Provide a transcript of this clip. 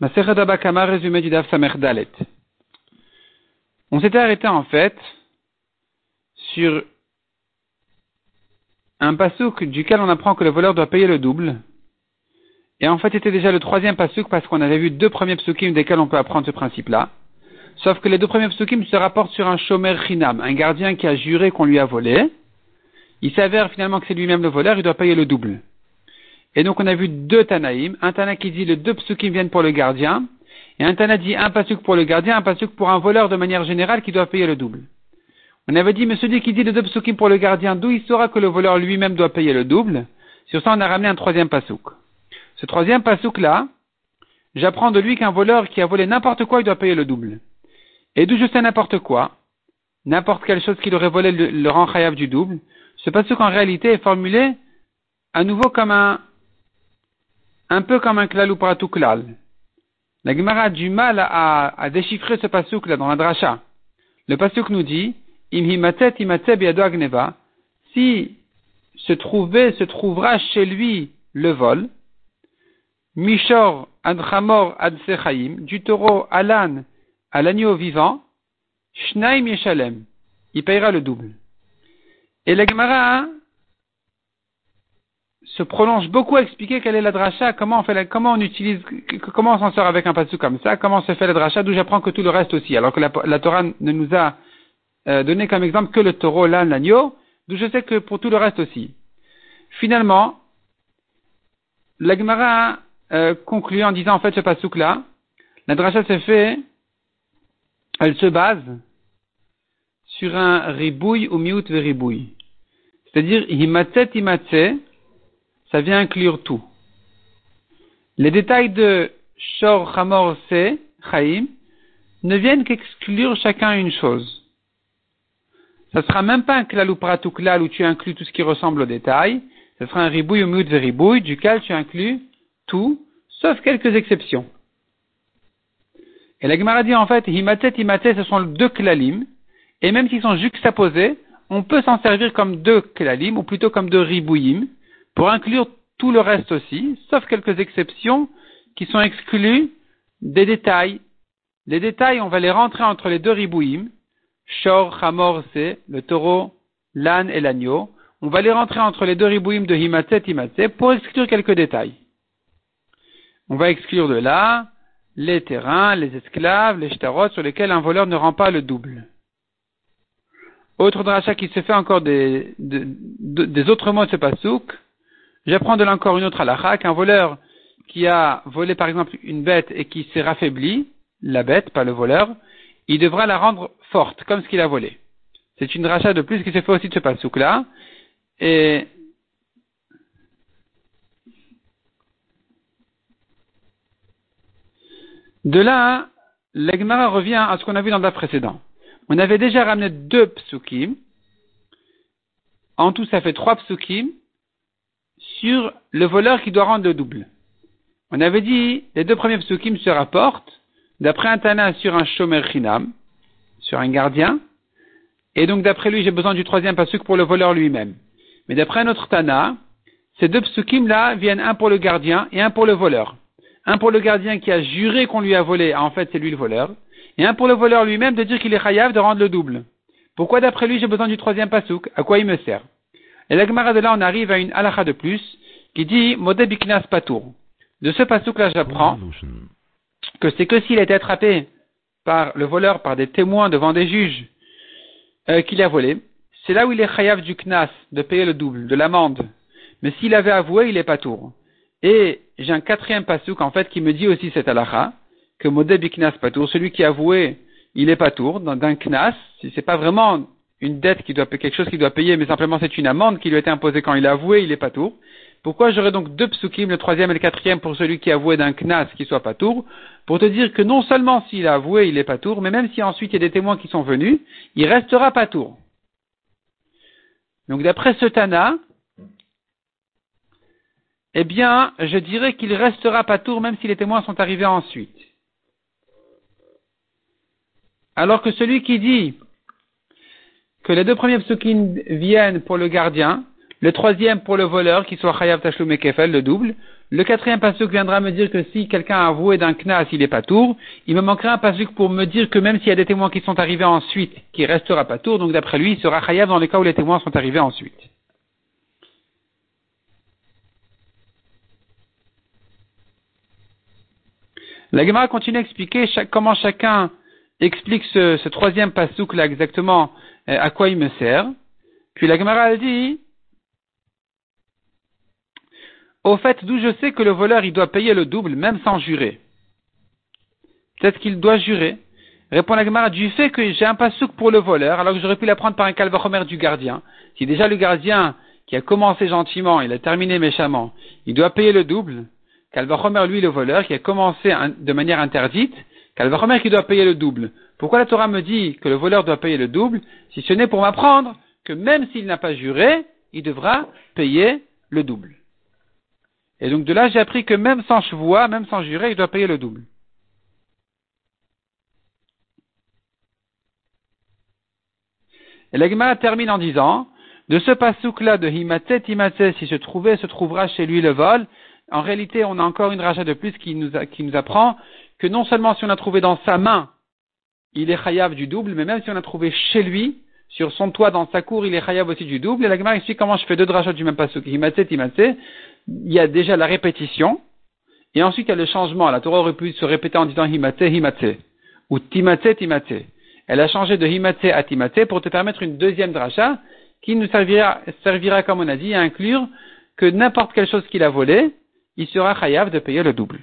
Résumé du Daf Dalet. On s'était arrêté en fait sur un pasouk duquel on apprend que le voleur doit payer le double. Et en fait, c'était déjà le troisième pasouk parce qu'on avait vu deux premiers psukim desquels on peut apprendre ce principe-là. Sauf que les deux premiers psukim se rapportent sur un shomer chinam, un gardien qui a juré qu'on lui a volé. Il s'avère finalement que c'est lui-même le voleur, il doit payer le double. Et donc on a vu deux Tanaïm, un Tana qui dit les deux psukim viennent pour le gardien, et un Tana dit un pasuk pour le gardien, un pasuk pour un voleur de manière générale qui doit payer le double. On avait dit, mais celui qui dit les deux psukim pour le gardien, d'où il saura que le voleur lui-même doit payer le double? Sur ça, on a ramené un troisième pasuk. Ce troisième pasuk là, j'apprends de lui qu'un voleur qui a volé n'importe quoi, il doit payer le double. Et d'où je sais n'importe quoi, n'importe quelle chose qu'il aurait volé le, le chayav du double, ce pasuk en réalité est formulé à nouveau comme un, un peu comme un klal ou tout klal. La Gemara a du mal à, à déchiffrer ce pasuk là dans la dracha. Le pasuk nous dit, si se trouvait, se trouvera chez lui le vol, Mishor ad chamor ad du taureau à l'âne à l'agneau vivant, Shnaim Yeshalem, il payera le double. Et la Gemara se prolonge beaucoup à expliquer quelle est la dracha, comment on fait comment on utilise, comment on s'en sort avec un passage comme ça, comment se fait la dracha, d'où j'apprends que tout le reste aussi, alors que la, Torah ne nous a euh, donné comme exemple que le taureau, l'âne, l'agneau, d'où je sais que pour tout le reste aussi. Finalement, la Gemara euh, conclut en disant en fait ce pasouk là, la dracha se fait, elle se base sur un ribouille ou miut ribouille. C'est-à-dire, himatzet imatze, ça vient inclure tout. Les détails de Shor Hamor Se, Chaim, ne viennent qu'exclure chacun une chose. Ça sera même pas un klal ou pratou klal où tu inclus tout ce qui ressemble au détail. Ce sera un ribouille ou mut ribouille duquel tu inclus tout, sauf quelques exceptions. Et la Gemara dit en fait, himatet, himatet, ce sont deux klalim, et même s'ils sont juxtaposés, on peut s'en servir comme deux klalim, ou plutôt comme deux ribouillim, pour inclure tout le reste aussi, sauf quelques exceptions qui sont exclues des détails. Les détails, on va les rentrer entre les deux ribouim, Shor, Hamor, c'est le taureau, l'âne et l'agneau. On va les rentrer entre les deux ribouim de Himatset, Himatset pour exclure quelques détails. On va exclure de là les terrains, les esclaves, les shtarot sur lesquels un voleur ne rend pas le double. Autre dracha qui se fait encore des, des autres mots de ce pasouk, J'apprends de là encore une autre halakha qu'un voleur qui a volé par exemple une bête et qui s'est raffaibli, la bête, pas le voleur, il devra la rendre forte, comme ce qu'il a volé. C'est une rachat de plus qui s'est fait aussi de ce pasouk-là. Et de là, l'Egmara revient à ce qu'on a vu dans le précédent. On avait déjà ramené deux psukim. En tout, ça fait trois psukim sur le voleur qui doit rendre le double. On avait dit, les deux premiers psukim se rapportent d'après un Tana sur un shomer chinam, sur un gardien, et donc d'après lui, j'ai besoin du troisième pasuk pour le voleur lui-même. Mais d'après un autre Tana, ces deux psukim là viennent un pour le gardien et un pour le voleur. Un pour le gardien qui a juré qu'on lui a volé, en fait c'est lui le voleur, et un pour le voleur lui-même de dire qu'il est chayav de rendre le double. Pourquoi d'après lui j'ai besoin du troisième pasuk À quoi il me sert? Et la de là, on arrive à une halakha de plus qui dit Modé biknas patour. De ce pasouk là, j'apprends que c'est que s'il a été attrapé par le voleur, par des témoins devant des juges, euh, qu'il a volé, c'est là où il est chayav du knas, de payer le double, de l'amende. Mais s'il avait avoué, il est patour. Et j'ai un quatrième pasouk, en fait, qui me dit aussi cette halakha, que modé biknas patour, celui qui a avoué, il est patour, d'un knas, si c'est pas vraiment une dette qui doit quelque chose qu'il doit payer, mais simplement c'est une amende qui lui a été imposée quand il a avoué, il est pas tour. Pourquoi j'aurais donc deux psukim, le troisième et le quatrième, pour celui qui avoué d'un knas qui soit pas tour, pour te dire que non seulement s'il a avoué, il est pas tour, mais même si ensuite il y a des témoins qui sont venus, il restera pas tour. Donc d'après ce Tana, eh bien, je dirais qu'il restera pas tour même si les témoins sont arrivés ensuite. Alors que celui qui dit que les deux premiers psukim viennent pour le gardien, le troisième pour le voleur, qui soit Chayav Tashlum et le double, le quatrième pasuk viendra me dire que si quelqu'un a avoué d'un knas, il est pas tour. Il me manquera un pasuk pour me dire que même s'il y a des témoins qui sont arrivés ensuite, qui restera pas tour, donc d'après lui, il sera chayav dans les cas où les témoins sont arrivés ensuite. La Gemara continue à expliquer comment chacun explique ce, troisième pasouk là exactement à quoi il me sert. Puis la Gemara a dit, au fait, d'où je sais que le voleur il doit payer le double même sans jurer. Peut-être qu'il doit jurer. Répond la Gemara du fait que j'ai un pasouk pour le voleur, alors que j'aurais pu l'apprendre par un calvachomer du gardien. Si déjà le gardien qui a commencé gentiment, il a terminé méchamment, il doit payer le double, Calvachomer, lui, le voleur, qui a commencé de manière interdite, Calvachomer qui doit payer le double. Pourquoi la Torah me dit que le voleur doit payer le double, si ce n'est pour m'apprendre que même s'il n'a pas juré, il devra payer le double. Et donc de là, j'ai appris que même sans chevois, même sans jurer, il doit payer le double. Et l'Agma termine en disant, de ce pasouk-là de Himatse Timatse, si se trouvait, se trouvera chez lui le vol, en réalité, on a encore une rachat de plus qui nous, apprend que non seulement si on a trouvé dans sa main, il est chayav du double, mais même si on a trouvé chez lui, sur son toit, dans sa cour, il est chayav aussi du double. Et la Gemara explique comment je fais deux drachot du même pasuk. Himatse, timatse. Il y a déjà la répétition, et ensuite il y a le changement. La Torah aurait pu se répéter en disant himatse, himatse, ou timatse, timatse. Elle a changé de himatse à timatse pour te permettre une deuxième dracha qui nous servira, servira, comme on a dit, à inclure que n'importe quelle chose qu'il a volée, il sera chayav de payer le double.